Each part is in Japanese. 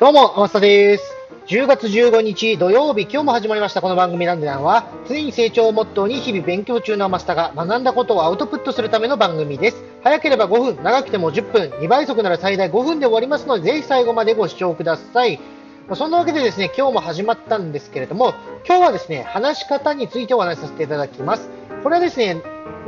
どうも、天下です。10月15日土曜日、今日も始まりましたこの番組なんでなんは、常に成長をモットーに日々勉強中の天下が学んだことをアウトプットするための番組です。早ければ5分、長くても10分、2倍速なら最大5分で終わりますので、ぜひ最後までご視聴ください。そんなわけでですね、今日も始まったんですけれども、今日はですね、話し方についてお話しさせていただきます。これはですね、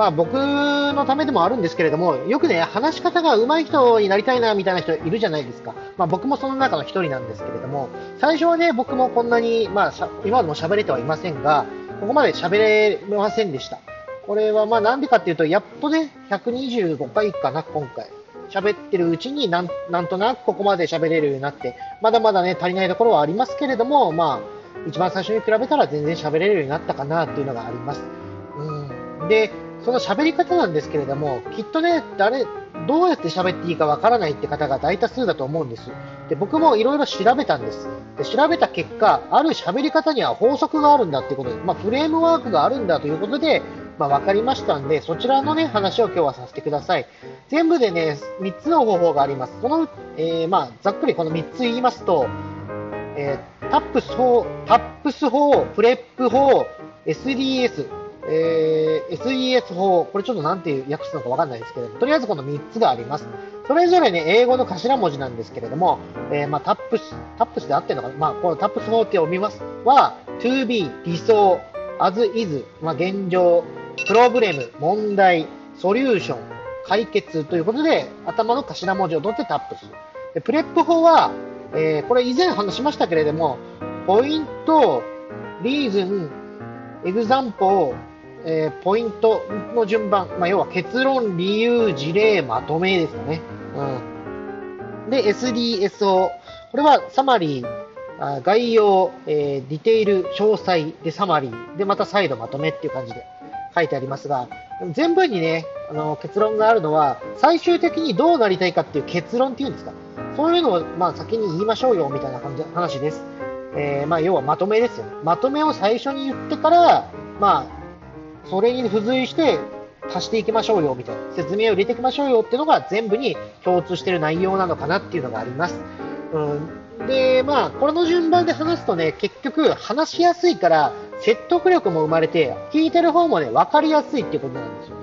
まあ僕のためでもあるんですけれども、よくね、話し方が上手い人になりたいなみたいな人いるじゃないですか。まあ僕もその中の一人なんですけれども、最初はね、僕もこんなに、まあ今までも喋れてはいませんが、ここまで喋れませんでした。これはまあなんでかっていうと、やっとね、125回かな、今回。喋ってるうちになんなんとなくここまで喋れるようになって、まだまだね、足りないところはありますけれども、まあ、一番最初に比べたら全然喋れるようになったかなっていうのがあります。うん。で、その喋り方なんですけれども、きっとね、誰、どうやって喋っていいかわからないって方が大多数だと思うんです。で、僕もいろいろ調べたんです。で、調べた結果、ある喋り方には法則があるんだってことで、まあ、フレームワークがあるんだということで、まあ、分かりましたんで、そちらのね、話を今日はさせてください。全部でね、3つの方法があります。その、えー、まあ、ざっくりこの3つ言いますと、えー TAPS 法、 TAPS 法、 PREP 法、SDS、えー SES 法、これちょっとなんていう訳すのかわかんないですけれども、とりあえずこの3つがあります。それぞれね、英語の頭文字なんですけれども、えーまあ、 TAPS、TAPS で合ってるのかな？まあ、この TAPS 法って読みますは、to be、理想、as is、まあ、現状、 problem、問題、 solution、解決ということで、頭の頭文字を取って TAPS。で PREP 法は、えーこれ以前話しましたけれども、 point、reason、example えーポイントの順番、まあ、要は結論、理由、事例、まとめですかね。うん、で、SDSO。これはサマリー、あ概要、えーディテール、詳細でサマリー、で、また再度まとめっていう感じで書いてありますが、全部にね、あの結論があるのは、最終的にどうなりたいかっていう結論っていうんですか。そういうのを、まあ、先に言いましょうよ、みたいな感じ話です。えーまあ、要はまとめですよね。まとめを最初に言ってから、まあ、それに付随して足していきましょうよみたいな説明を入れていきましょうよっていうのが全部に共通している内容なのかなっていうのがあります。うん、で、まあ、これの順番で話すとね、結局話しやすいから説得力も生まれて、聞いてる方もね、分かりやすいっていうことなんですよ。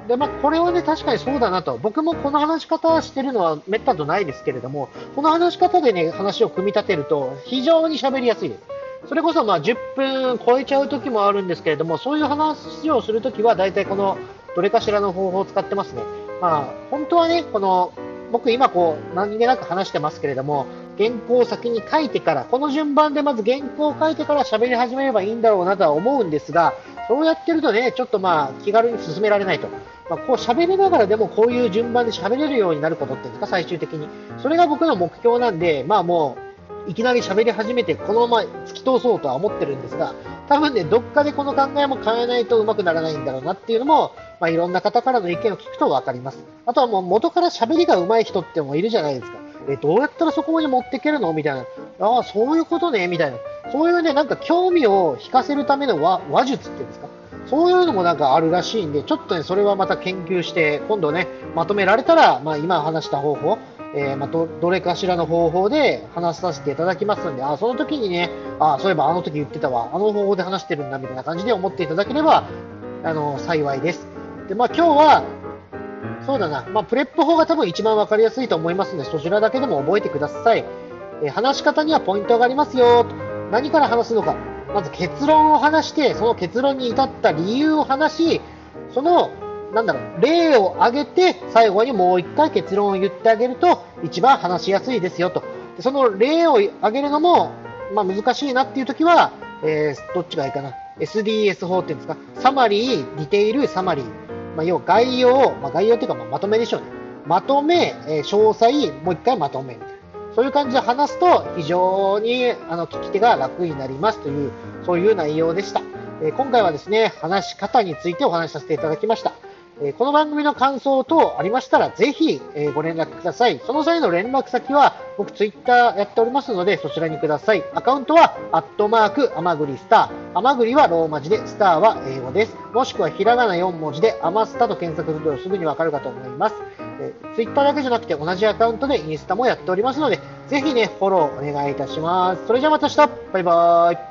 うん、で、まあ、これはね、確かにそうだなと。僕もこの話し方してるのはめったとないですけれども、この話し方でね、話を組み立てると非常に喋りやすいです。それこそまあ10分超えちゃう時もあるんですけれども、そういう話をするときは大体このどれかしらの方法を使ってますね。まあ、本当はね、この僕今こう何気なく話してますけれども、原稿を先に書いてから、この順番でまず原稿を書いてから喋り始めればいいんだろうなとは思うんですが、そうやってるとね、ちょっとまあ気軽に進められないと。まあ、こう喋りながらでもこういう順番で喋れるようになることっていうんですか、最終的に。それが僕の目標なんで、まあもう、いきなり喋り始めて、このまま突き通そうとは思ってるんですが、多分ね、どっかでこの考えも変えないとうまくならないんだろうなっていうのも、まあ、いろんな方からの意見を聞くと分かります。あとはもう元から喋りが上手い人ってもいるじゃないですか。え、どうやったらそこまで持っていけるのみたいな。ああ、そういうことね、みたいな。そういうね、なんか興味を引かせるための話術っていうんですか。そういうのもなんかあるらしいんで、ちょっとね、それはまた研究して、今度ね、まとめられたら、まあ今話した方法、えーまあ、どどれかしらの方法で話させていただきますんで、あその時にね、あそういえばあの時言ってたわ、あの方法で話してるんだみたいな感じで思っていただければ、あの幸いです。で、まあ今日は、そうだな、まあプレップ法が多分一番わかりやすいと思いますので、そちらだけでも覚えてください。え話し方にはポイントがありますよと。何から話すのか。まず結論を話して、その結論に至った理由を話し、そのなんだろう、例を挙げて、最後にもう一回結論を言ってあげると、一番話しやすいですよと。でその例を挙げるのも、まあ、難しいなっていう時は、えーどっちがいいかな。SDS 法っていうんですか。サマリー、ディテイル、サマリー。まあ、要は概要、まあ、概要っていうかままとめでしょうね。まとめ、えー詳細、もう一回まとめみたいな。そういう感じで話すと、非常にあの聞き手が楽になりますという、そういう内容でした。えー今回はですね、話し方についてお話しさせていただきました。この番組の感想等ありましたら、ぜひ、ご連絡ください。その際の連絡先は、僕ツイッターやっておりますので、そちらにください。アカウントは、アットマーク、アマグリスター。アマグリはローマ字で、スターは英語です。もしくは、ひらがな4文字で、アマスタと検索するとすぐにわかるかと思います。ツイッターだけじゃなくて、同じアカウントでインスタもやっておりますので、ぜひね、フォローお願いいたします。それじゃあまた明日バイバーイ